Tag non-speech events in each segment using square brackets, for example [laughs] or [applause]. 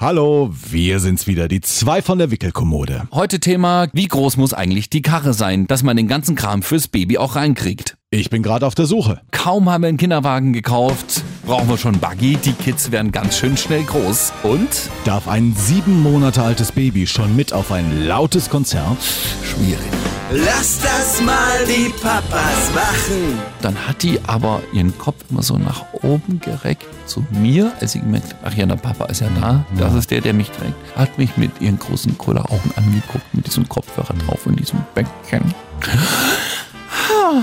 Hallo, wir sind's wieder, die zwei von der Wickelkommode. Heute Thema, wie groß muss eigentlich die Karre sein, dass man den ganzen Kram fürs Baby auch reinkriegt. Ich bin gerade auf der Suche. Kaum haben wir einen Kinderwagen gekauft, brauchen wir schon Buggy, die Kids werden ganz schön schnell groß. Und? Darf ein sieben Monate altes Baby schon mit auf ein lautes Konzert? Schwierig. Lass das mal die Papas machen. Dann hat die aber ihren Kopf immer so nach oben gereckt zu mir, als sie gemerkt hat, ach ja, der Papa ist ja da, das ist der, der mich trägt. Hat mich mit ihren großen Kulleraugen angeguckt, mit diesem Kopfhörer drauf und diesem Bäckchen.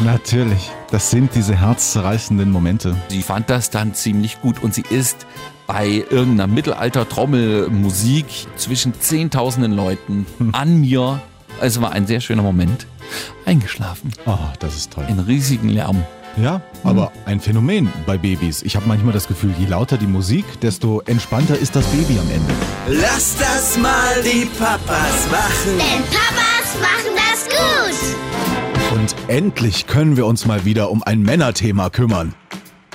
Natürlich. Das sind diese herzzerreißenden Momente. Sie fand das dann ziemlich gut und sie ist bei irgendeiner Mittelalter-Trommelmusik zwischen zehntausenden Leuten an mir, es war ein sehr schöner Moment, eingeschlafen. Oh, das ist toll. In riesigen Lärm. Ja, aber ein Phänomen bei Babys. Ich habe manchmal das Gefühl, je lauter die Musik, desto entspannter ist das Baby am Ende. Lass das mal die Papas machen. Denn Papas machen. Und endlich können wir uns mal wieder um ein Männerthema kümmern.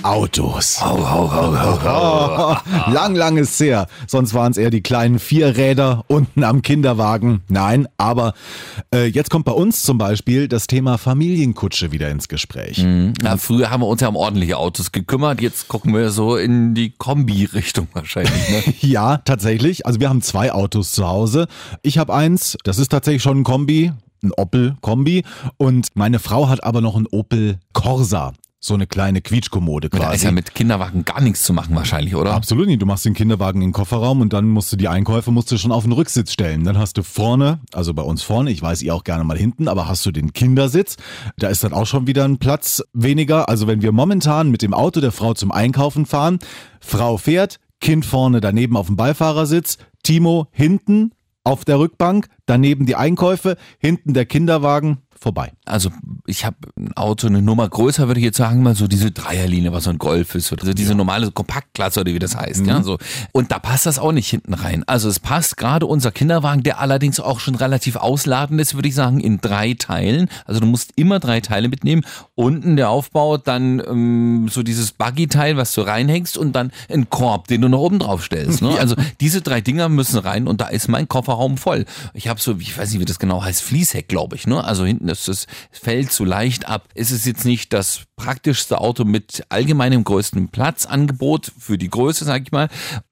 Autos. [laughs] lang, lang ist her. Sonst waren es eher die kleinen Vierräder unten am Kinderwagen. Nein, aber äh, jetzt kommt bei uns zum Beispiel das Thema Familienkutsche wieder ins Gespräch. Na, früher haben wir uns ja um ordentliche Autos gekümmert, jetzt gucken wir so in die Kombi-Richtung wahrscheinlich. Ne? [laughs] Ja, tatsächlich. Also wir haben zwei Autos zu Hause. Ich habe eins, das ist tatsächlich schon ein Kombi, ein Opel-Kombi. Und meine Frau hat aber noch ein Opel Corsa. So eine kleine Quietschkommode quasi. Da ist ja mit Kinderwagen gar nichts zu machen wahrscheinlich, oder? Absolut nicht. Du machst den Kinderwagen in den Kofferraum und dann musst du die Einkäufe musst du schon auf den Rücksitz stellen. Dann hast du vorne, also bei uns vorne, ich weiß ihr auch gerne mal hinten, aber hast du den Kindersitz. Da ist dann auch schon wieder ein Platz weniger. Also wenn wir momentan mit dem Auto der Frau zum Einkaufen fahren, Frau fährt, Kind vorne daneben auf dem Beifahrersitz, Timo hinten auf der Rückbank, daneben die Einkäufe, hinten der Kinderwagen, vorbei. Also ich habe ein Auto eine Nummer größer, würde ich jetzt sagen, mal so diese Dreierlinie, was so ein Golf ist oder so diese normale Kompaktklasse oder wie das heißt, ja, so. Und da passt das auch nicht hinten rein. Also es passt gerade unser Kinderwagen, der allerdings auch schon relativ ausladend ist, würde ich sagen, in drei Teilen. Also du musst immer drei Teile mitnehmen. Unten der Aufbau, dann ähm, so dieses Buggy-Teil, was du reinhängst und dann ein Korb, den du noch oben drauf stellst. Ne? [laughs] Also diese drei Dinger müssen rein und da ist mein Kofferraum voll. Ich habe so, ich weiß nicht, wie das genau heißt, Fließheck, glaube ich. Ne? Also hinten ist das fällt zu leicht ab. Es ist jetzt nicht das praktischste Auto mit allgemeinem größten Platzangebot für die Größe, sag ich mal.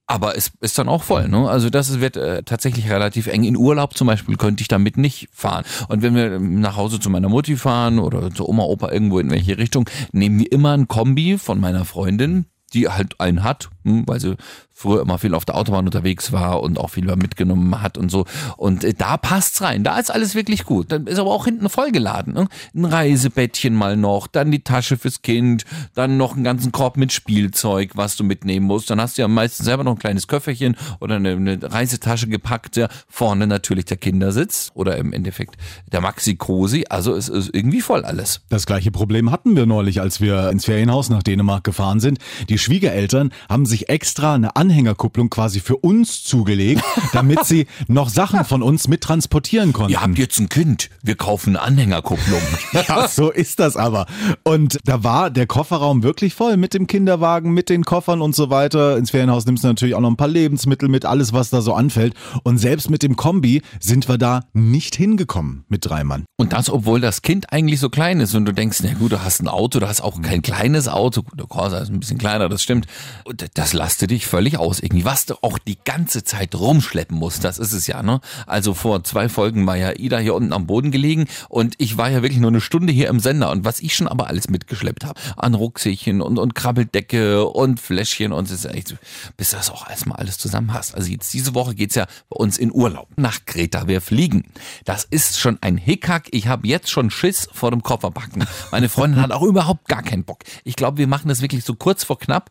Aber es ist dann auch voll. Ne? Also das wird äh, tatsächlich relativ eng. In Urlaub zum Beispiel könnte ich damit nicht fahren. Und wenn wir nach Hause zu meiner Mutti fahren oder zu Oma, Opa irgendwo in welche Richtung, nehmen wir immer ein Kombi von meiner Freundin, die halt einen hat, weil sie früher immer viel auf der Autobahn unterwegs war und auch viel mitgenommen hat und so. Und äh, da passt's rein. Da ist alles wirklich gut. Dann ist aber auch hinten vollgeladen. Ne? Ein Reisebettchen mal noch, dann die Tasche fürs Kind, dann noch einen ganzen Korb mit Spielzeug, was du mitnehmen musst. Dann hast du ja meistens selber noch ein kleines Köfferchen oder eine, Reisetasche gepackt. Ja. Vorne natürlich der Kindersitz oder im Endeffekt der Maxi Cosi. Also es ist irgendwie voll alles. Das gleiche Problem hatten wir neulich, als wir ins Ferienhaus nach Dänemark gefahren sind. Die Schwiegereltern haben sich extra eine Anhängerkupplung quasi für uns zugelegt, damit sie [laughs] noch Sachen von uns mit transportieren konnten. Ihr habt jetzt ein Kind. Wir kaufen eine Anhängerkupplung. [laughs] Ja, so ist das aber. Und da war der Kofferraum wirklich voll mit dem Kinderwagen, mit den Koffern und so weiter. Ins Ferienhaus nimmst du natürlich auch noch ein paar Lebensmittel mit, alles, was da so anfällt. Und selbst mit dem Kombi sind wir da nicht hingekommen mit drei Mann. Und das, obwohl das Kind eigentlich so klein ist und du denkst, na gut, du hast ein Auto, du hast auch kein kleines Auto. Der Corsa ist ein bisschen kleiner, das stimmt. Und das lastet dich völlig aus irgendwie. Was du auch die ganze Zeit rumschleppen musst, das ist es ja, ne? Also vor zwei Folgen war ja Ida hier unten am Boden gelegen und ich war ja wirklich nur eine Stunde hier im Sender und was ich schon aber alles mitgeschleppt habe, an Rucksäckchen und, und Krabbeldecke und Fläschchen und es ist echt, bis du das auch erstmal alles zusammen hast. Also jetzt diese Woche geht's ja bei uns in Urlaub nach Kreta. Wir fliegen. Das ist schon ein Hickhack. Ich habe jetzt schon Schiss vor dem Kofferbacken. Meine Freundin hat auch überhaupt gar keinen Bock. Ich glaube, wir machen das wirklich so kurz vor knapp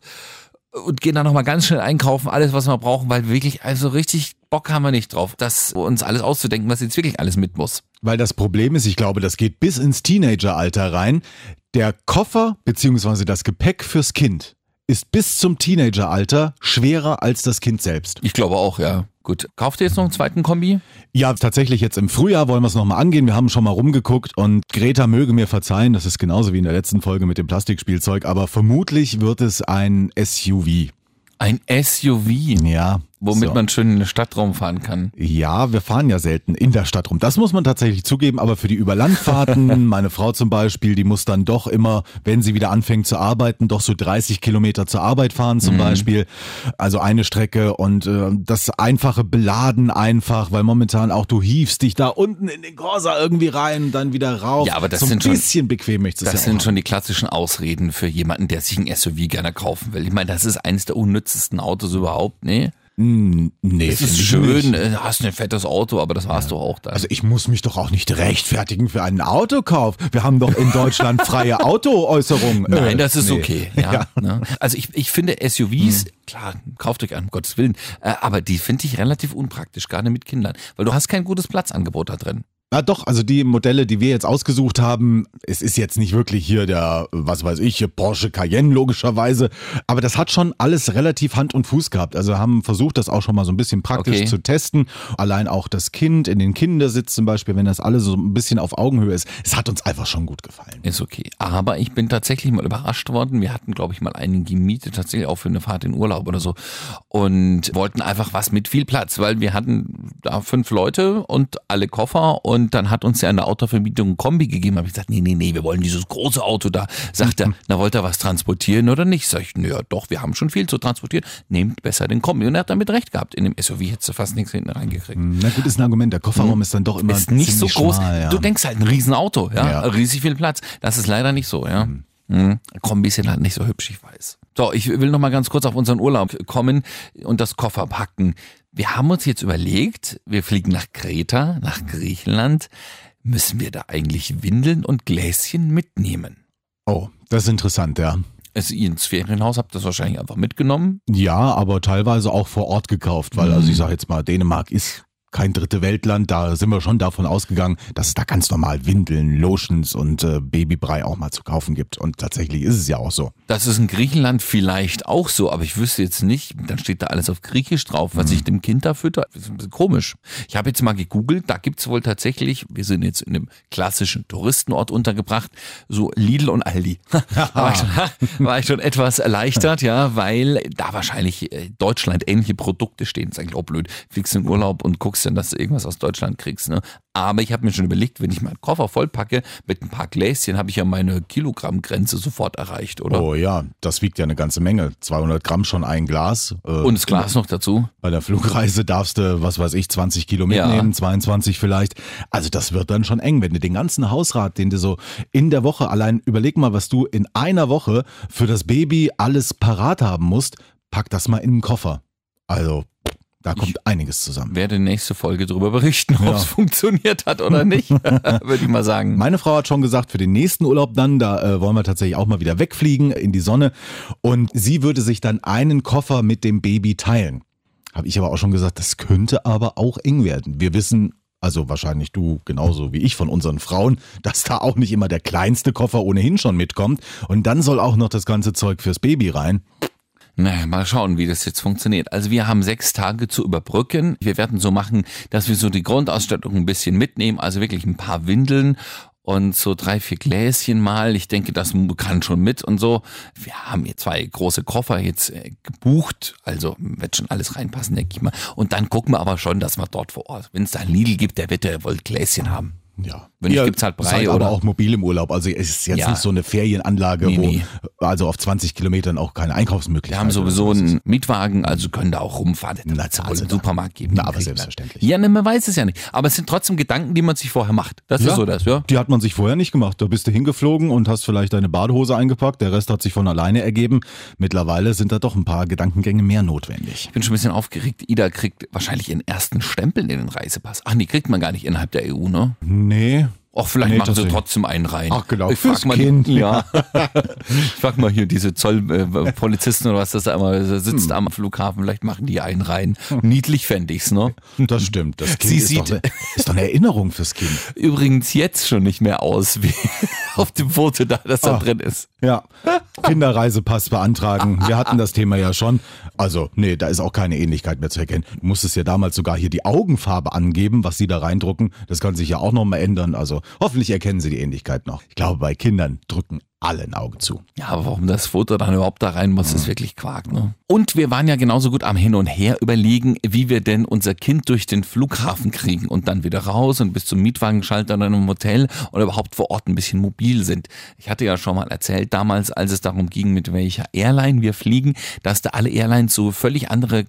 und gehen dann nochmal ganz schnell einkaufen, alles, was wir brauchen, weil wirklich, also richtig Bock haben wir nicht drauf, das uns alles auszudenken, was jetzt wirklich alles mit muss. Weil das Problem ist, ich glaube, das geht bis ins Teenageralter rein. Der Koffer bzw. das Gepäck fürs Kind ist bis zum Teenageralter schwerer als das Kind selbst. Ich glaube auch, ja. Gut. Kauft ihr jetzt noch einen zweiten Kombi? Ja, tatsächlich jetzt im Frühjahr wollen wir es nochmal angehen. Wir haben schon mal rumgeguckt und Greta möge mir verzeihen, das ist genauso wie in der letzten Folge mit dem Plastikspielzeug, aber vermutlich wird es ein SUV. Ein SUV. Ja, Womit So. man schön in den Stadtraum fahren kann. Ja, wir fahren ja selten in der Stadt rum. Das muss man tatsächlich zugeben, aber für die Überlandfahrten, [laughs] meine Frau zum Beispiel, die muss dann doch immer, wenn sie wieder anfängt zu arbeiten, doch so 30 Kilometer zur Arbeit fahren zum Beispiel. Also eine Strecke und äh, das einfache Beladen einfach, weil momentan auch du hiefst dich da unten in den Corsa irgendwie rein, dann wieder rauf. Ja, aber das so ein sind schon- bisschen bequem möchtest du Das es ja sind schon die klassischen Ausreden für jemanden, der sich ein SUV gerne kaufen will. Ich meine, das ist eines der unnützesten Autos überhaupt, ne? Haben. Nee, Es ist schön, nicht. äh, hast ein fettes Auto, aber das warst du auch dann. Also ich muss mich doch auch nicht rechtfertigen für einen Autokauf. Wir haben doch in Deutschland [laughs] freie Autoäußerung. Äh, Nein, das ist nee. okay. Ja, Ne? Also ich, ich finde SUVs, klar, kauft euch einen, um Gottes Willen, äh, aber die finde ich relativ unpraktisch, gerade mit Kindern, weil du hast kein gutes Platzangebot da drin. Na doch, also die Modelle, die wir jetzt ausgesucht haben, es ist jetzt nicht wirklich hier der, was weiß ich, Porsche Cayenne logischerweise, aber das hat schon alles relativ Hand und Fuß gehabt. Also haben versucht, das auch schon mal so ein bisschen praktisch Okay. zu testen. Allein auch das Kind in den Kindersitz zum Beispiel, wenn das alles so ein bisschen auf Augenhöhe ist, es hat uns einfach schon gut gefallen. Ist okay. Aber ich bin tatsächlich mal überrascht worden. Wir hatten, glaube ich, mal einen gemietet, tatsächlich auch für eine Fahrt in Urlaub oder so. Und wollten einfach was mit viel Platz, weil wir hatten da fünf Leute und alle Koffer. Und dann hat uns ja eine Autovermietung ein Kombi gegeben. Habe ich gesagt, nee, nee, nee, wir wollen dieses große Auto da. Sagt er, [laughs] na, wollt ihr was transportieren oder nicht? Sag ich, naja, doch, wir haben schon viel zu transportieren. Nehmt besser den Kombi. Und er hat damit recht gehabt. In dem SUV hättest du fast nichts hinten reingekriegt. Na gut, ist ein Argument. Der Kofferraum ist dann doch immer Hm. Ist nicht so groß. Schmal, ja. Du denkst halt ein Riesenauto, ja? Ja. Riesig viel Platz. Das ist leider nicht so, ja. Mhm. Kombis sind halt nicht so hübsch, ich weiß. So, ich will noch mal ganz kurz auf unseren Urlaub kommen und das Koffer packen. Wir haben uns jetzt überlegt, wir fliegen nach Kreta, nach Griechenland. Müssen wir da eigentlich Windeln und Gläschen mitnehmen? oh, das ist interessant, ja. Also ihr ins Ferienhaus habt das wahrscheinlich einfach mitgenommen. Ja, aber teilweise auch vor Ort gekauft, weil, also ich sage jetzt mal, Dänemark ist kein dritte Weltland, da sind wir schon davon ausgegangen, dass es da ganz normal Windeln, Lotions und äh, Babybrei auch mal zu kaufen gibt. Und tatsächlich ist es ja auch so. Das ist in Griechenland vielleicht auch so, aber ich wüsste jetzt nicht, dann steht da alles auf Griechisch drauf, was ich dem Kind da fütter. Das ist ein bisschen komisch. Ich habe jetzt mal gegoogelt, da gibt's wohl tatsächlich, wir sind jetzt in einem klassischen Touristenort untergebracht, so Lidl und Aldi. [laughs] da war ich, schon, [laughs] war ich schon etwas erleichtert, ja, weil da wahrscheinlich äh, Deutschland ähnliche Produkte stehen. Das ist eigentlich auch blöd. Fliegst in Urlaub und guckst dann, dass du irgendwas aus Deutschland kriegst. Ne? Aber ich habe mir schon überlegt, wenn ich meinen Koffer vollpacke mit ein paar Gläschen, habe ich ja meine Kilogrammgrenze sofort erreicht, oder? Oh ja, das wiegt ja eine ganze Menge. 200 Gramm schon ein Glas. Äh, Und das Glas noch dazu. Bei der Flugreise darfst du, was weiß ich, 20 Kilo mitnehmen, Ja. 22 vielleicht. Also das wird dann schon eng, wenn du den ganzen Hausrat, den du so in der Woche, allein überleg mal, was du in einer Woche für das Baby alles parat haben musst, pack das mal in den Koffer. Also da kommt einiges zusammen. Werde nächste Folge darüber berichten, ob es funktioniert hat oder nicht, [laughs] würde ich mal sagen. Meine Frau hat schon gesagt, für den nächsten Urlaub dann, da äh, wollen wir tatsächlich auch mal wieder wegfliegen in die Sonne. Und sie würde sich dann einen Koffer mit dem Baby teilen. Habe ich aber auch schon gesagt, das könnte aber auch eng werden. Wir wissen, also wahrscheinlich du genauso wie ich von unseren Frauen, dass da auch nicht immer der kleinste Koffer ohnehin schon mitkommt. Und dann soll auch noch das ganze Zeug fürs Baby rein. Naja, mal schauen, wie das jetzt funktioniert. Also wir haben sechs Tage zu überbrücken. Wir werden so machen, dass wir so die Grundausstattung ein bisschen mitnehmen, also wirklich ein paar Windeln und so drei, vier Gläschen mal. Ich denke, das kann schon mit und so. Wir haben hier zwei große Koffer jetzt äh, gebucht, also wird schon alles reinpassen, denke ich mal. Und dann gucken wir aber schon, dass wir dort vor Ort, wenn es da einen Lidl gibt, der wird ja wohl Gläschen haben. Ja. Wenn nicht, Ihr gibt's halt Brei seid oder- aber auch mobil im Urlaub. Also es ist jetzt Ja. nicht so eine Ferienanlage, Nee, wo nee. also auf 20 Kilometern auch keine Wir Einkaufsmöglichkeit haben sowieso einen Mietwagen, also können da auch rumfahren. Na, ja wohl also einen Supermarkt geben. Na, aber selbstverständlich. Ja, ne, man weiß es ja nicht. Aber es sind trotzdem Gedanken, die man sich vorher macht. Das ist so das, ja. Die hat man sich vorher nicht gemacht. Da bist du hingeflogen und hast vielleicht deine Badehose eingepackt. Der Rest hat sich von alleine ergeben. Mittlerweile sind da doch ein paar Gedankengänge mehr notwendig. Ich bin schon ein bisschen aufgeregt. Ida kriegt wahrscheinlich ihren ersten Stempel in den Reisepass. Ach, die kriegt man gar nicht innerhalb der EU, ne? Nee. Och, vielleicht Nee, machen sie trotzdem einen rein. Ach, genau, Ich frag mal, Kind. Ja. [laughs] ich frag mal hier diese Zollpolizisten oder was das da immer sitzt am Flughafen. Vielleicht machen die einen rein. Niedlich fände ich's, ne? Das stimmt. Das Kind Sie ist, sieht- doch eine, ist doch eine Erinnerung fürs Kind. Übrigens jetzt schon nicht mehr aus, wie [laughs] auf dem Foto da, das da drin ist. Ja. Kinderreisepass beantragen. Wir hatten das Thema ja schon. Also, nee, da ist auch keine Ähnlichkeit mehr zu erkennen. Du musstest ja damals sogar hier die Augenfarbe angeben, was sie da reindrucken. Das kann sich ja auch nochmal ändern. Also, Hoffentlich erkennen Sie die Ähnlichkeit noch. Ich glaube, bei Kindern drücken alle ein Auge zu. Ja, aber warum das Foto dann überhaupt da rein muss, ist wirklich Quark. Ne? Und wir waren ja genauso gut am Hin und Her überlegen, wie wir denn unser Kind durch den Flughafen kriegen und dann wieder raus und bis zum Mietwagenschalter oder einem Hotel oder überhaupt vor Ort ein bisschen mobil sind. Ich hatte ja schon mal erzählt, damals, als es darum ging, mit welcher Airline wir fliegen, dass da alle Airlines so völlig andere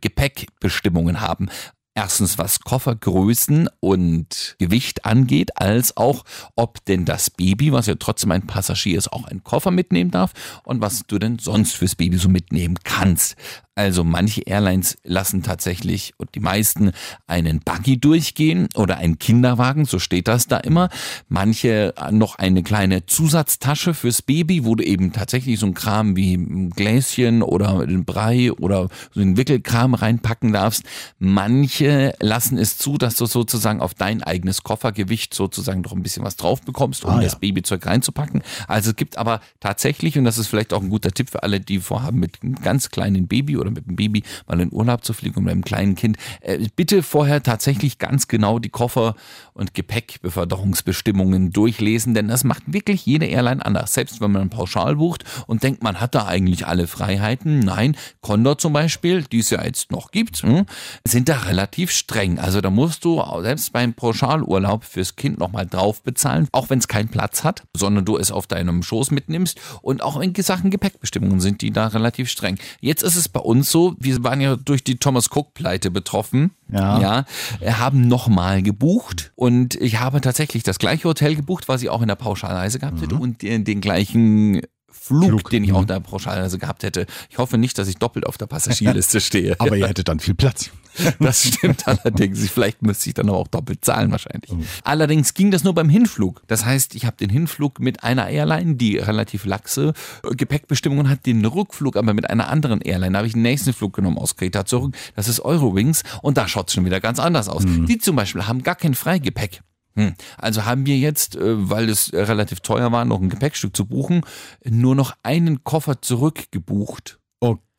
Gepäckbestimmungen haben erstens was Koffergrößen und Gewicht angeht, als auch ob denn das Baby, was ja trotzdem ein Passagier ist, auch einen Koffer mitnehmen darf und was du denn sonst fürs Baby so mitnehmen kannst. Also manche Airlines lassen tatsächlich und die meisten einen Buggy durchgehen oder einen Kinderwagen, so steht das da immer. Manche noch eine kleine Zusatztasche fürs Baby, wo du eben tatsächlich so ein Kram wie ein Gläschen oder ein Brei oder so einen Wickelkram reinpacken darfst. Manche lassen es zu, dass du sozusagen auf dein eigenes Koffergewicht sozusagen noch ein bisschen was drauf bekommst, um Ah, ja. das Babyzeug reinzupacken. Also es gibt aber tatsächlich, und das ist vielleicht auch ein guter Tipp für alle, die vorhaben, mit einem ganz kleinen Baby oder mit einem Baby mal in Urlaub zu fliegen und mit einem kleinen Kind, äh, bitte vorher tatsächlich ganz genau die Koffer- und Gepäckbeförderungsbestimmungen durchlesen, denn das macht wirklich jede Airline anders. Selbst wenn man pauschal bucht und denkt, man hat da eigentlich alle Freiheiten. Nein, Condor zum Beispiel, die es ja jetzt noch gibt, hm, sind da relativ streng. Also da musst du selbst beim Pauschalurlaub fürs Kind nochmal drauf bezahlen, auch wenn es keinen Platz hat, sondern du es auf deinem Schoß mitnimmst. Und auch in Sachen Gepäckbestimmungen sind die da relativ streng. Jetzt ist es bei uns so, wir waren ja durch die Thomas Cook-Pleite betroffen. Ja. ja haben nochmal gebucht und ich habe tatsächlich das gleiche Hotel gebucht, was ich auch in der Pauschalreise gehabt hätte und den, den gleichen Flug, Flug, den ich auch mhm. in der Pauschalreise gehabt hätte. Ich hoffe nicht, dass ich doppelt auf der Passagierliste [laughs] stehe. Aber ihr hättet dann viel Platz. [laughs] Das stimmt allerdings. Vielleicht müsste ich dann aber auch doppelt zahlen wahrscheinlich. Oh. Allerdings ging das nur beim Hinflug. Das heißt, ich habe den Hinflug mit einer Airline, die relativ laxe äh, Gepäckbestimmungen hat, den Rückflug aber mit einer anderen Airline. Da habe ich den nächsten Flug genommen aus Kreta zurück. Das ist Eurowings und da schaut es schon wieder ganz anders aus. Mhm. Die zum Beispiel haben gar kein Freigepäck. Hm. Also haben wir jetzt, äh, weil es relativ teuer war, noch ein Gepäckstück zu buchen, nur noch einen Koffer zurückgebucht.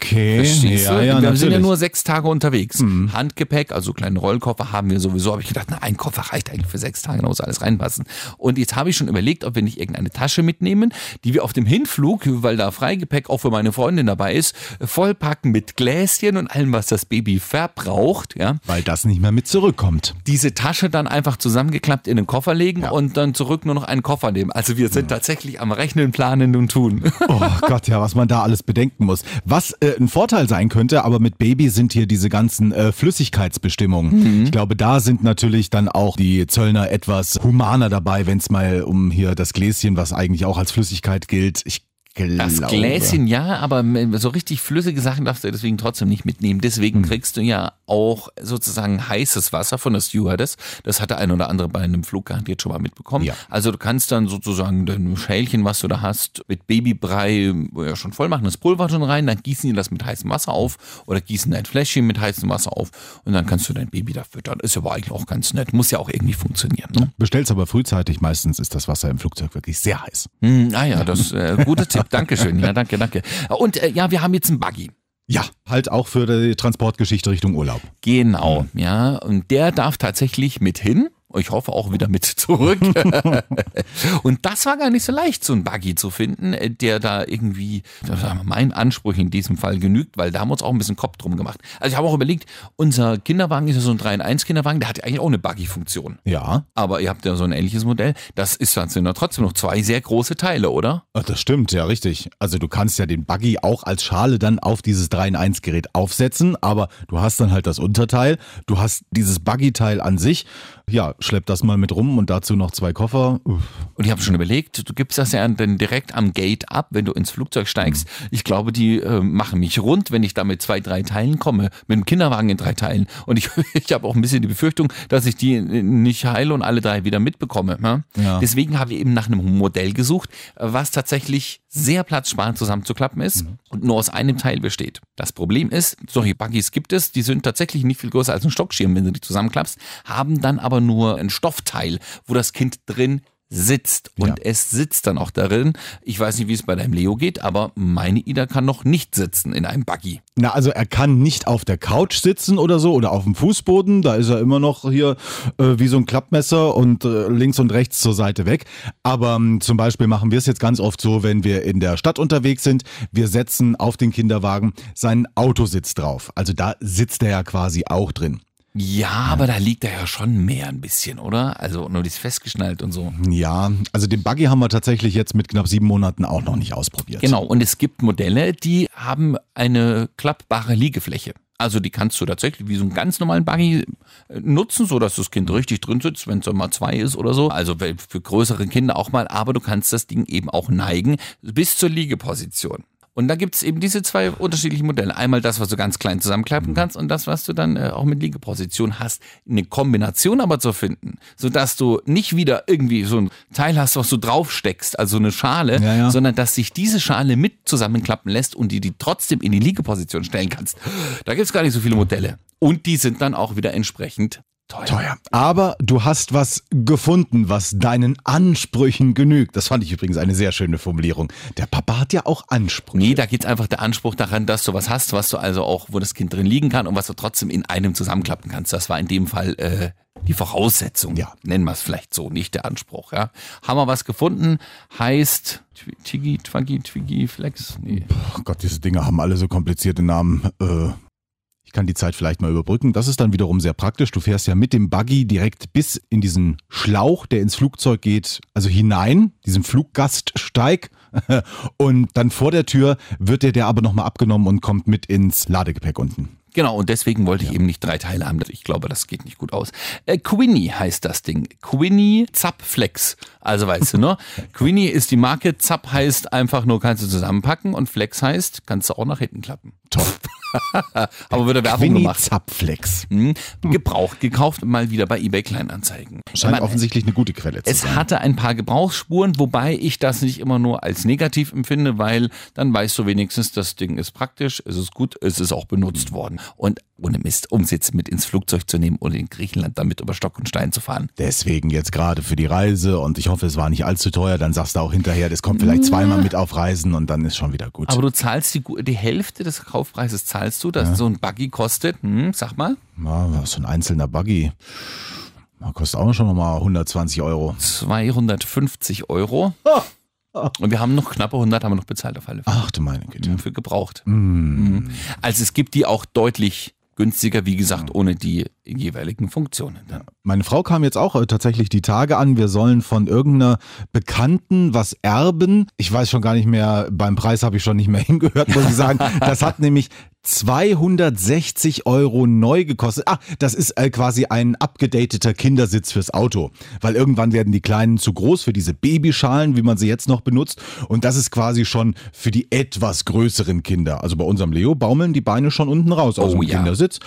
Okay. Verstehst ja, du? ja, wir sind ja natürlich. Mhm. nur sechs Tage unterwegs. Handgepäck, also kleinen Rollkoffer haben wir sowieso. Habe ich gedacht, na, ein Koffer reicht eigentlich für sechs Tage, da muss alles reinpassen. Und jetzt habe ich schon überlegt, ob wir nicht irgendeine Tasche mitnehmen, die wir auf dem Hinflug, weil da Freigepäck auch für meine Freundin dabei ist, vollpacken mit Gläschen und allem, was das Baby verbraucht. Ja, Weil das nicht mehr mit zurückkommt. diese Tasche dann einfach zusammengeklappt in den Koffer legen und dann zurück nur noch einen Koffer nehmen. Also wir sind tatsächlich am Rechnen, Planen und Tun. Oh Gott, ja, was man da alles bedenken muss. Was äh, ein Vorteil sein könnte, aber mit Baby sind hier diese ganzen äh, Flüssigkeitsbestimmungen. Ich glaube, da sind natürlich dann auch die Zöllner etwas humaner dabei, wenn es mal um hier das Gläschen, was eigentlich auch als Flüssigkeit gilt. Ich glaube. Das Gläschen ja, aber so richtig flüssige Sachen darfst du deswegen trotzdem nicht mitnehmen. Deswegen Hm. kriegst du ja auch sozusagen heißes Wasser von der Stewardess. Das hat der ein oder andere bei einem Flug garantiert schon mal mitbekommen. Ja. Also du kannst dann sozusagen dein Schälchen, was du da hast, mit Babybrei ja, schon voll machen, das Pulver schon rein, dann gießen die das mit heißem Wasser auf oder gießen dein Fläschchen mit heißem Wasser auf und dann kannst du dein Baby da füttern. Ist aber eigentlich auch ganz nett. Muss ja auch irgendwie funktionieren. Ne? Bestellst aber frühzeitig, meistens ist das Wasser im Flugzeug wirklich sehr heiß. Hm, ah ja, das äh, guter [laughs] Tipp. Dankeschön. Ja, danke, danke. Und äh, ja, wir haben jetzt einen Buggy. Ja, halt auch für die Transportgeschichte Richtung Urlaub. Genau, ja. Und der darf tatsächlich mit hin. Ich hoffe auch wieder mit zurück. [laughs] und das war gar nicht so leicht, so einen Buggy zu finden, äh, der da irgendwie meinen Ansprüchen in diesem Fall genügt, weil da haben wir uns auch ein bisschen Kopf drum gemacht. Also ich habe auch überlegt, unser Kinderwagen ist ja so ein 3 in 1 Kinderwagen, der hat ja eigentlich auch eine Buggy-Funktion. Ja, Aber ihr habt ja so ein ähnliches Modell. Das ist dann sind ja trotzdem noch zwei sehr große Teile, oder? Ach, das stimmt, ja, richtig. Also du kannst ja den Buggy auch als Schale dann auf dieses 3-in-1-Gerät aufsetzen, aber du hast dann halt das Unterteil, du hast dieses Buggy-Teil an sich, ja, schlepp das mal mit rum und dazu noch zwei Koffer. Uff. Und ich habe schon überlegt, du gibst das ja dann direkt am Gate ab, wenn du ins Flugzeug steigst. Ich glaube, die äh, machen mich rund, wenn ich da mit zwei, drei Teilen komme, mit dem Kinderwagen in drei Teilen. Und ich, [laughs] ich habe auch ein bisschen die Befürchtung, dass ich die nicht heile und alle drei wieder mitbekomme. Ne? Ja. Deswegen habe ich eben nach einem Modell gesucht, was tatsächlich sehr platzsparend zusammenzuklappen ist und nur aus einem Teil besteht. Das Problem ist, solche Buggies gibt es, die sind tatsächlich nicht viel größer als ein Stockschirm, wenn du die zusammenklappst, haben dann aber nur ein Stoffteil, wo das Kind drin sitzt. Und Ja. es sitzt dann auch darin. Ich weiß nicht, wie es bei deinem Leo geht, aber meine Ida kann noch nicht sitzen in einem Buggy. Na, also er kann nicht auf der Couch sitzen oder so oder auf dem Fußboden. Da ist er immer noch hier äh, wie so ein Klappmesser und äh, links und rechts zur Seite weg. Aber ähm, zum Beispiel machen wir es jetzt ganz oft so, wenn wir in der Stadt unterwegs sind. Wir setzen auf den Kinderwagen seinen Autositz drauf. Also da sitzt er ja quasi auch drin. Ja, aber da liegt er ja schon mehr ein bisschen, oder? Also nur das festgeschnallt und so. Ja, also den Buggy haben wir tatsächlich jetzt mit knapp sieben Monaten auch noch nicht ausprobiert. Genau, und es gibt Modelle, die haben eine klappbare Liegefläche. Also die kannst du tatsächlich wie so einen ganz normalen Buggy äh, nutzen, so dass das Kind richtig drin sitzt, wenn es mal zwei ist oder so. Also für größere Kinder auch mal, aber du kannst das Ding eben auch neigen bis zur Liegeposition. Und da gibt's eben diese zwei unterschiedlichen Modelle. Einmal das, was du ganz klein zusammenklappen kannst und das, was du dann äh, auch mit Liegeposition hast. Eine Kombination aber zu finden, sodass du nicht wieder irgendwie so ein Teil hast, was du draufsteckst, also eine Schale, Ja, ja. sondern dass sich diese Schale mit zusammenklappen lässt und die die trotzdem in die Liegeposition stellen kannst. Da gibt's gar nicht so viele Modelle. Und die sind dann auch wieder entsprechend teuer. Teuer. Aber du hast was gefunden, was deinen Ansprüchen genügt. Das fand ich übrigens eine sehr schöne Formulierung. Der Papa hat ja auch Ansprüche. Nee, da geht's einfach der Anspruch daran, dass du was hast, was du also auch, wo das Kind drin liegen kann und was du trotzdem in einem zusammenklappen kannst. Das war in dem Fall äh, die Voraussetzung. Ja. Nennen wir es vielleicht so, nicht der Anspruch. Ja. Haben wir was gefunden, heißt Twi- Tiggy, Twaggy, Twiggy, Flex. Nee. Oh Gott, diese Dinge haben alle so komplizierte Namen. Äh, kann die Zeit vielleicht mal überbrücken. Das ist dann wiederum sehr praktisch. Du fährst ja mit dem Buggy direkt bis in diesen Schlauch, der ins Flugzeug geht, also hinein, diesen Fluggaststeig. [laughs] Und dann vor der Tür wird dir der aber nochmal abgenommen und kommt mit ins Ladegepäck unten. Genau, und deswegen wollte ich eben nicht drei Teile haben. Ich glaube, das geht nicht gut aus. Äh, Quinny heißt das Ding. Quinny Zapflex. Also weißt du, ne? [laughs] Quinny ist die Marke, Zapp heißt einfach nur, kannst du zusammenpacken und Flex heißt, kannst du auch nach hinten klappen. Top. [laughs] Aber wird Werbung Winnie gemacht. Zapflex. Hm, Gebraucht, gekauft, mal wieder bei eBay Kleinanzeigen. Scheint Man- offensichtlich eine gute Quelle zu es sein. hatte ein paar Gebrauchsspuren, wobei ich das nicht immer nur als negativ empfinde, weil dann weißt du wenigstens, das Ding ist praktisch, es ist gut, es ist auch benutzt worden. Und ohne Mist, um es jetzt mit ins Flugzeug zu nehmen und in Griechenland damit über Stock und Stein zu fahren. Deswegen jetzt gerade für die Reise und ich hoffe, es war nicht allzu teuer, dann sagst du auch hinterher, das kommt vielleicht zweimal mit auf Reisen und dann ist schon wieder gut. Aber du zahlst die, die Hälfte des Kaufpreises zahlst du, dass so ein Buggy kostet, hm, sag mal, Ja, so ein einzelner Buggy. Ja, kostet auch schon nochmal 120 Euro. 250 Euro. Und wir haben noch knappe 100 haben wir noch bezahlt auf alle Fälle. Ach du meine Güte. für gebraucht. Mhm. Also es gibt die auch deutlich günstiger, wie gesagt, ohne die jeweiligen Funktionen. Dann. Meine Frau kam jetzt auch äh, tatsächlich die Tage an, wir sollen von irgendeiner Bekannten was erben. Ich weiß schon gar nicht mehr, beim Preis habe ich schon nicht mehr [laughs] hingehört, muss ich sagen. Das hat [laughs] nämlich 260 Euro neu gekostet. Ah, das ist äh, quasi ein abgedateter Kindersitz fürs Auto. Weil irgendwann werden die Kleinen zu groß für diese Babyschalen, wie man sie jetzt noch benutzt. Und das ist quasi schon für die etwas größeren Kinder. Also bei unserem Leo baumeln die Beine schon unten raus aus Oh dem ja. Kindersitz.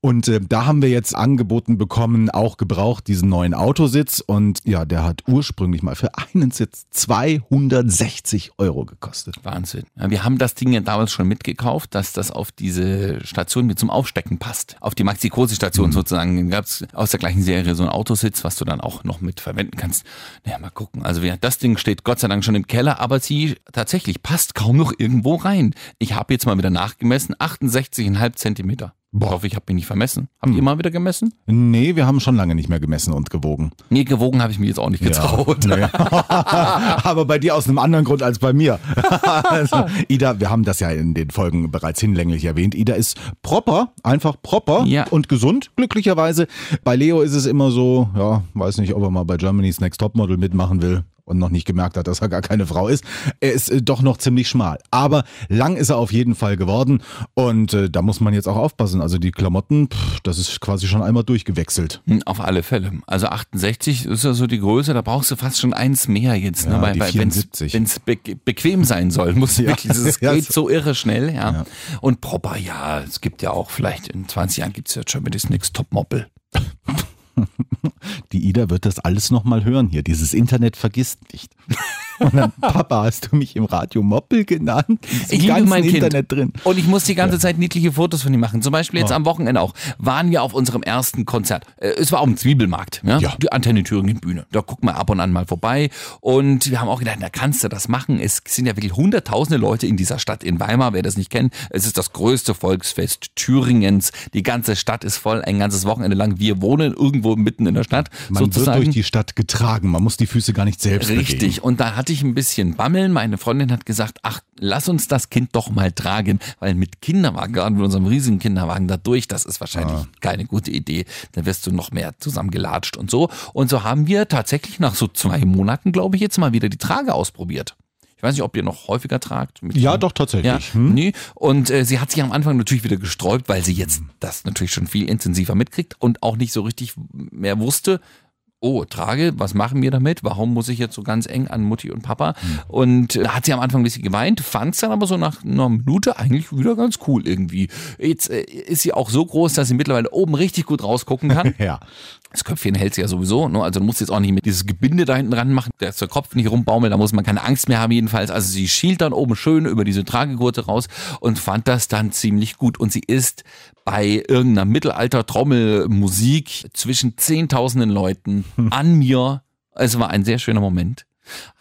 Und äh, da haben wir jetzt angeboten bekommen, auch gebraucht, diesen neuen Autositz. Und ja, der hat ursprünglich mal für einen Sitz 260 Euro gekostet. Wahnsinn. Ja, wir haben das Ding ja damals schon mitgekauft, dass das auf diese Station mit zum Aufstecken passt. Auf die Maxi-Cosi-Station sozusagen gab es aus der gleichen Serie so einen Autositz, was du dann auch noch mit verwenden kannst. Naja, mal gucken. Also wir, das Ding steht Gott sei Dank schon im Keller, aber sie tatsächlich passt kaum noch irgendwo rein. Ich habe jetzt mal wieder nachgemessen, 68,5 Zentimeter. Ich hoffe, ich habe mich nicht vermessen. Habt ihr mal wieder gemessen? Nee, wir haben schon lange nicht mehr gemessen und gewogen. Nee, gewogen habe ich mich jetzt auch nicht getraut. Ja. [laughs] [laughs] Aber bei dir aus einem anderen Grund als bei mir. also, Ida, wir haben das ja in den Folgen bereits hinlänglich erwähnt. Ida ist proper, einfach proper Ja. und gesund, glücklicherweise. Bei Leo ist es immer so, ja, weiß nicht, ob er mal bei Germany's Next Topmodel mitmachen will und noch nicht gemerkt hat, dass er gar keine Frau ist. Er ist äh, doch noch ziemlich schmal. Aber lang ist er auf jeden Fall geworden und äh, da muss man jetzt auch aufpassen. Also die Klamotten, pff, das ist quasi schon einmal durchgewechselt. Hm, Auf alle Fälle. Also 68 ist ja so die Größe, da brauchst du fast schon eins mehr jetzt. Ja, ne? die Weil, 74. wenn es be bequem sein soll, muss [laughs] Ja. wirklich, es [laughs] Ja, geht so- irre schnell. Ja. Ja. Und proper, ja, es gibt ja auch vielleicht in 20 Jahren gibt es ja schon mit Next Topmodel. [laughs] Die Ida wird das alles nochmal hören hier. Dieses Internet vergisst nicht. Und dann, Papa, hast du mich im Radio Moppel genannt? Ich liebe mein Kind. Internet drin. Und ich muss die ganze Zeit niedliche Fotos von ihm machen. Zum Beispiel jetzt Oh. am Wochenende auch. Waren wir auf unserem ersten Konzert. Äh, Es war auf dem Zwiebelmarkt. Ja? Ja. Die Antenne Thüringen Bühne. Da guckt man ab und an mal vorbei. Und wir haben auch gedacht, da kannst du das machen. Es sind ja wirklich hunderttausende Leute in dieser Stadt in Weimar. Wer das nicht kennt, es ist das größte Volksfest Thüringens. Die ganze Stadt ist voll, ein ganzes Wochenende lang. Wir wohnen irgendwo mitten in der Stadt. Man sozusagen. wird durch die Stadt getragen. Man muss die Füße gar nicht selbst bewegen. Richtig. Und da hatte ich ein bisschen Bammeln. Meine Freundin hat gesagt, ach, lass uns das Kind doch mal tragen, weil mit Kinderwagen, gerade mit unserem riesigen Kinderwagen da durch, das ist wahrscheinlich Ah. keine gute Idee. Dann wirst du noch mehr zusammengelatscht und so. Und so haben wir tatsächlich nach so zwei Monaten, glaube ich, jetzt mal wieder die Trage ausprobiert. Ich weiß nicht, ob ihr noch häufiger tragt. Ja, doch, tatsächlich. ja, Hm? nee. Und äh, sie hat sich am Anfang natürlich wieder gesträubt, weil sie jetzt das natürlich schon viel intensiver mitkriegt und auch nicht so richtig mehr wusste. Oh, trage, was machen wir damit? Warum muss ich jetzt so ganz eng an Mutti und Papa? Und äh, da hat sie am Anfang ein bisschen geweint, fand es dann aber so nach einer Minute eigentlich wieder ganz cool irgendwie. Jetzt äh, ist sie auch so groß, dass sie mittlerweile oben richtig gut rausgucken kann. [laughs] Ja. Das Köpfchen hält sie ja sowieso, ne? also du musst jetzt auch nicht mit dieses Gebinde da hinten dran machen, dass der Kopf nicht rumbaumelt, da muss man keine Angst mehr haben jedenfalls. Also sie schielt dann oben schön über diese Tragegurte raus und fand das dann ziemlich gut. Und sie ist bei irgendeiner Mittelalter-Trommelmusik zwischen zehntausenden Leuten an mir, es war ein sehr schöner Moment,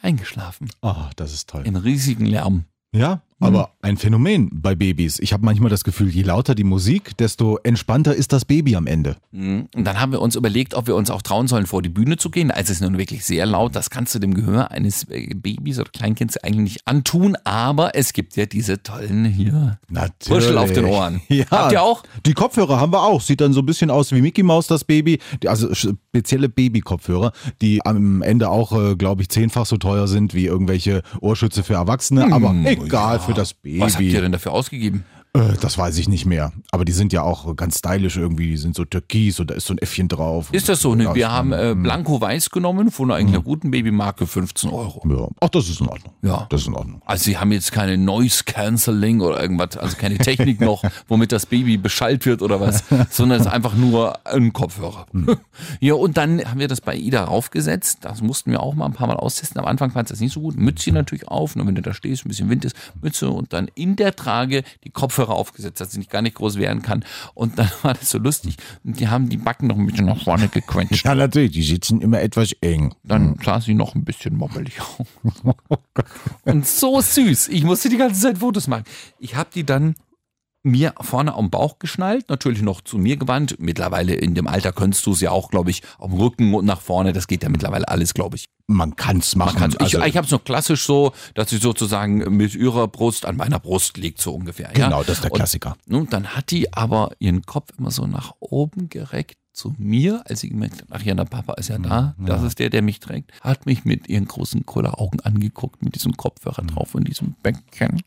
eingeschlafen. Oh, das ist toll. Im riesigen Lärm. Ja, aber ein Phänomen bei Babys. Ich habe manchmal das Gefühl, je lauter die Musik, desto entspannter ist das Baby am Ende. Mhm. Und dann haben wir uns überlegt, ob wir uns auch trauen sollen, vor die Bühne zu gehen. Also es ist nun wirklich sehr laut. Das kannst du dem Gehör eines äh, Babys oder Kleinkinds eigentlich nicht antun. Aber es gibt ja diese tollen hier Natürlich. Puschel auf den Ohren. [laughs] Ja. Habt ihr auch? Die Kopfhörer haben wir auch. Sieht dann so ein bisschen aus wie Mickey Mouse, das Baby. Also spezielle Baby-Kopfhörer, die am Ende auch, äh, glaube ich, zehnfach so teuer sind wie irgendwelche Ohrschütze für Erwachsene. Aber egal für das Baby. Was habt ihr denn dafür ausgegeben? Äh, das weiß ich nicht mehr. Aber die sind ja auch ganz stylisch irgendwie. Die sind so türkis und da ist so ein Äffchen drauf. Ist das so? Ne? Ja, Wir haben äh, Blanco Weiß genommen von eigentlich einer guten Babymarke 15 Euro. Ja. Ach, das ist in Ordnung. Ja. Das ist in Ordnung. Also sie haben jetzt keine Noise Cancelling oder irgendwas, also keine Technik [laughs] noch, womit das Baby beschallt wird oder was, [laughs] sondern es ist einfach nur ein Kopfhörer. [laughs] Ja, und dann haben wir das bei Ida raufgesetzt. Das mussten wir auch mal ein paar Mal austesten. Am Anfang fand es das nicht so gut. Mütze natürlich auf, nur wenn du da stehst, ein bisschen Wind ist, Mütze und dann in der Trage die Kopfhörer aufgesetzt, dass sie nicht gar nicht groß wehren kann. Und dann war das so lustig. Und die haben die Backen noch ein bisschen nach vorne gequetscht. [laughs] Ja, natürlich. Die sitzen immer etwas eng. Dann sah sie noch ein bisschen mobbelig aus. [laughs] Und so süß. Ich musste die ganze Zeit Fotos machen. Ich habe die dann mir vorne am Bauch geschnallt, natürlich noch zu mir gewandt. Mittlerweile in dem Alter könntest du es ja auch, glaube ich, am Rücken und nach vorne. Das geht ja mittlerweile alles, glaube ich. Man kann's machen. Man kann's, also, ich ich habe es noch klassisch so, dass sie sozusagen mit ihrer Brust an meiner Brust liegt, so ungefähr. ja? Genau, das ist der Und Klassiker. nun, dann hat die aber ihren Kopf immer so nach oben gereckt zu mir, als sie gemerkt hat, ach ja, der Papa ist ja da, das ist der, der mich trägt, hat mich mit ihren großen Kulleraugen angeguckt, mit diesem Kopfhörer drauf und diesem Bäckchen.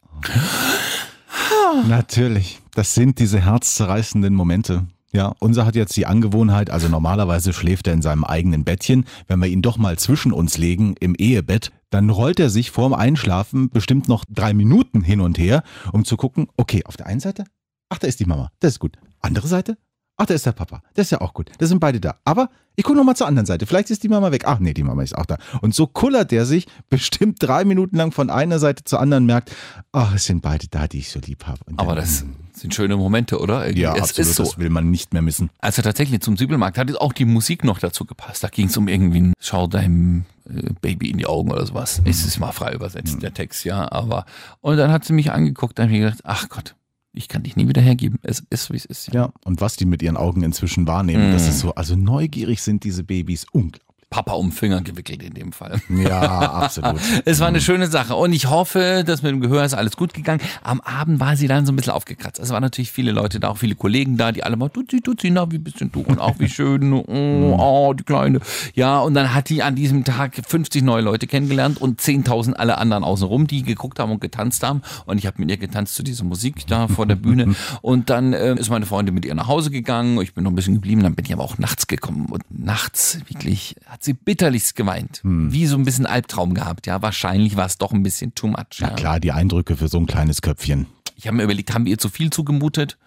Natürlich. Das sind diese herzzerreißenden Momente. Ja, unser hat jetzt die Angewohnheit, also normalerweise schläft er in seinem eigenen Bettchen. Wenn wir ihn doch mal zwischen uns legen im Ehebett, dann rollt er sich vorm Einschlafen bestimmt noch drei Minuten hin und her, um zu gucken, okay, auf der einen Seite, ach, da ist die Mama, das ist gut. Andere Seite, ach, da ist der Papa, das ist ja auch gut. Da sind beide da. Aber ich gucke noch mal zur anderen Seite, vielleicht ist die Mama weg. Ach nee, die Mama ist auch da. Und so kullert der sich [laughs] bestimmt drei Minuten lang von einer Seite zur anderen, merkt, ach, es sind beide da, die ich so lieb habe. Und Aber das sind schöne Momente, oder? Ja, es absolut, ist so. das will man nicht mehr missen. Also tatsächlich zum Zwiebelmarkt hat jetzt auch die Musik noch dazu gepasst. Da ging es um irgendwie ein Schau deinem äh, Baby in die Augen oder sowas. Es ist mal frei übersetzt, der Text, ja. Aber und dann hat sie mich angeguckt, dann habe ich gedacht, ach Gott, ich kann dich nie wieder hergeben. Es ist, wie es ist. Ja, und was die mit ihren Augen inzwischen wahrnehmen, das Mm. ist so, also neugierig sind diese Babys unglaublich. Papa um Finger gewickelt in dem Fall. Ja, absolut. [laughs] Es war eine schöne Sache und ich hoffe, dass mit dem Gehör ist alles gut gegangen. Am Abend war sie dann so ein bisschen aufgekratzt. Es waren natürlich viele Leute da, auch viele Kollegen da, die alle mal, Tutsi, Tutsi, na, wie bist denn du? Und auch wie schön, oh, oh, die Kleine. Ja, und dann hat die an diesem Tag 50 neue Leute kennengelernt und 10.000 alle anderen außenrum, die geguckt haben und getanzt haben. Und ich habe mit ihr getanzt zu dieser Musik da vor der Bühne. [laughs] Und dann äh, ist meine Freundin mit ihr nach Hause gegangen. Ich bin noch ein bisschen geblieben, dann bin ich aber auch nachts gekommen. Und nachts wirklich hat sie bitterlichst geweint. Wie so ein bisschen Albtraum gehabt. Ja, wahrscheinlich war es doch ein bisschen too much. Na Ja. klar, die Eindrücke für so ein kleines Köpfchen. Ich habe mir überlegt, haben wir ihr zu viel zugemutet?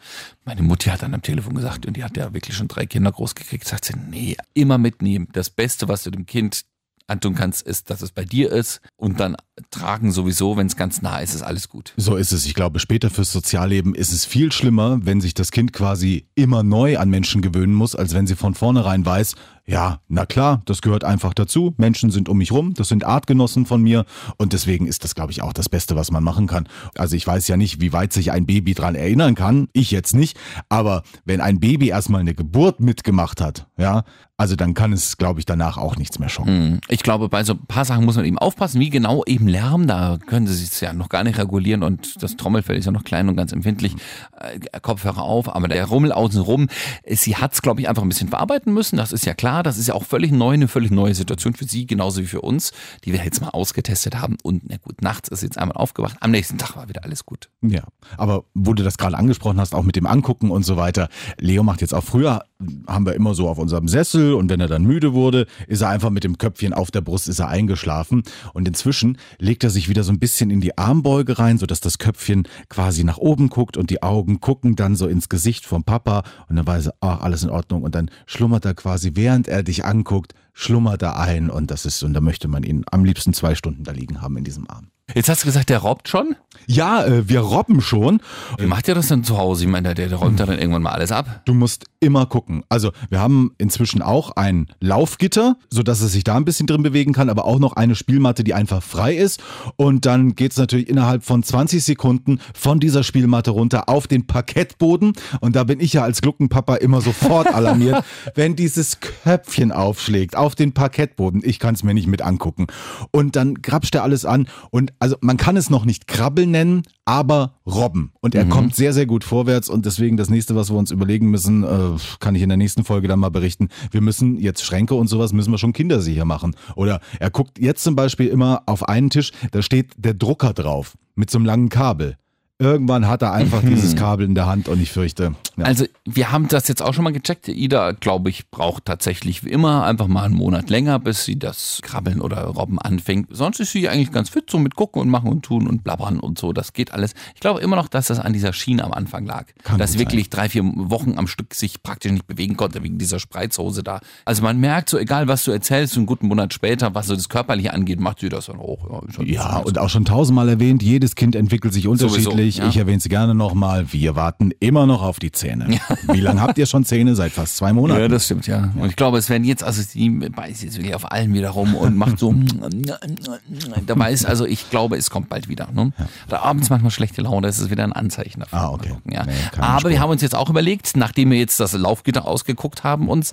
Meine Mutti hat dann am Telefon gesagt, und die hat ja wirklich schon drei Kinder groß gekriegt, sagt sie, nee, immer mitnehmen. Das Beste, was du dem Kind antun kannst, ist, dass es bei dir ist und dann tragen sowieso, wenn es ganz nah ist, ist alles gut. So ist es. Ich glaube, später fürs Sozialleben ist es viel schlimmer, wenn sich das Kind quasi immer neu an Menschen gewöhnen muss, als wenn sie von vornherein weiß, ja, na klar, das gehört einfach dazu. Menschen sind um mich rum, das sind Artgenossen von mir und deswegen ist das, glaube ich, auch das Beste, was man machen kann. Also ich weiß ja nicht, wie weit sich ein Baby dran erinnern kann, ich jetzt nicht, aber wenn ein Baby erstmal eine Geburt mitgemacht hat, ja, also dann kann es, glaube ich, danach auch nichts mehr schocken. Hm. Ich glaube, bei so ein paar Sachen muss man eben aufpassen, wie genau eben Lärm, da können sie sich ja noch gar nicht regulieren und das Trommelfell ist ja noch klein und ganz empfindlich. Äh, Kopfhörer auf, aber der Rummel außenrum, sie hat es, glaube ich, einfach ein bisschen verarbeiten müssen, das ist ja klar, das ist ja auch völlig neu, eine völlig neue Situation für sie, genauso wie für uns, die wir jetzt mal ausgetestet haben. Und na gut, nachts ist jetzt einmal aufgewacht, am nächsten Tag war wieder alles gut. Ja, aber wo du das gerade angesprochen hast, auch mit dem Angucken und so weiter, Leo macht jetzt auch früher, haben wir immer so auf unserem Sessel und wenn er dann müde wurde, ist er einfach mit dem Köpfchen auf der Brust, ist er eingeschlafen. Und inzwischen legt er sich wieder so ein bisschen in die Armbeuge rein, sodass das Köpfchen quasi nach oben guckt und die Augen gucken dann so ins Gesicht vom Papa. Und dann weiß er, ach, alles in Ordnung. Und dann schlummert er quasi, während er dich anguckt, schlummert er ein und das ist, und da möchte man ihn am liebsten zwei Stunden da liegen haben in diesem Arm. Jetzt hast du gesagt, der robbt schon? Ja, äh, wir robben schon. Wie macht ihr das denn zu Hause? Ich meine, der, der räumt da dann irgendwann mal alles ab. Du musst immer gucken. Also wir haben inzwischen auch ein Laufgitter, sodass es sich da ein bisschen drin bewegen kann, aber auch noch eine Spielmatte, die einfach frei ist. Und dann geht es natürlich innerhalb von 20 Sekunden von dieser Spielmatte runter auf den Parkettboden. Und da bin ich ja als Gluckenpapa immer sofort alarmiert, [laughs] wenn dieses Köpfchen aufschlägt auf den Parkettboden. Ich kann es mir nicht mit angucken. Und dann grapscht er alles an. Und also man kann es noch nicht Krabbeln nennen, aber Robben. Und er kommt sehr, sehr gut vorwärts. Und deswegen das nächste, was wir uns überlegen müssen, äh, kann ich in der nächsten Folge dann mal berichten. Wir müssen jetzt Schränke und sowas müssen wir schon kindersicher machen. Oder er guckt jetzt zum Beispiel immer auf einen Tisch, da steht der Drucker drauf mit so einem langen Kabel. Irgendwann hat er einfach dieses Kabel in der Hand und ich fürchte. Ja. Also wir haben das jetzt auch schon mal gecheckt. Ida, glaube ich, braucht tatsächlich wie immer einfach mal einen Monat länger, bis sie das Krabbeln oder Robben anfängt. Sonst ist sie eigentlich ganz fit, so mit gucken und machen und tun und blabbern und so. Das geht alles. Ich glaube immer noch, dass das an dieser Schiene am Anfang lag. Kann dass wirklich drei, vier Wochen am Stück sich praktisch nicht bewegen konnte wegen dieser Spreizhose da. Also man merkt so, egal was du erzählst, einen guten Monat später, was so das Körperliche angeht, macht sie das dann hoch. Ja, Ja, und auch schon tausendmal erwähnt, jedes Kind entwickelt sich unterschiedlich. ja. Ich erwähne es gerne nochmal. Wir warten immer noch auf die Zähne. [laughs] Wie lange habt ihr schon Zähne? Seit fast zwei Monaten. Ja, das stimmt, ja. Und ich glaube, es werden jetzt, also die beißt jetzt wirklich auf allen wieder rum und macht so, [laughs] da weiß, also ich glaube, es kommt bald wieder. Ne? Oder abends manchmal schlechte Laune, das ist wieder ein Anzeichen dafür. Ah, okay. Gucken, ja. Nee, Aber wir Spur. haben uns jetzt auch überlegt, nachdem wir jetzt das Laufgitter ausgeguckt haben, uns,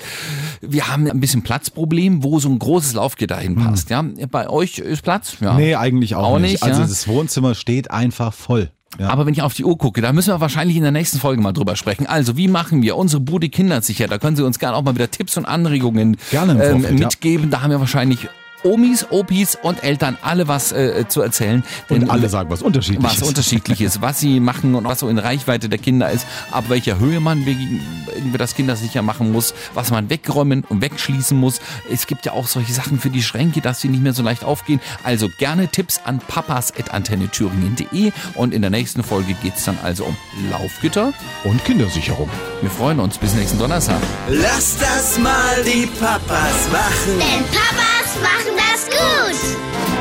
wir haben ein bisschen Platzproblem, wo so ein großes Laufgitter hinpasst. Ja, bei euch ist Platz? Ja. Nee, eigentlich auch, Auch nicht. nicht, Also ja. das Wohnzimmer steht einfach voll. Ja. Aber wenn ich auf die Uhr gucke, da müssen wir wahrscheinlich in der nächsten Folge mal drüber sprechen. Also, wie machen wir unsere Bude kindersicher? Da können Sie uns gerne auch mal wieder Tipps und Anregungen Gerne ähm, Vorfeld, ja. mitgeben. Da haben wir wahrscheinlich Omis, Opis und Eltern alle was äh, zu erzählen. und alle sagen was unterschiedliches. was unterschiedlich ist, was sie machen und was so in Reichweite der Kinder ist, ab welcher Höhe man irgendwie das kindersicher machen muss, was man wegräumen und wegschließen muss. Es gibt ja auch solche Sachen für die Schränke, dass sie nicht mehr so leicht aufgehen. Also gerne Tipps an papas.antennethüringen.de und in der nächsten Folge geht es dann also um Laufgitter. Und Kindersicherung. Wir freuen uns. Bis nächsten Donnerstag. Lass das mal die Papas machen. Denn Papa machen das gut!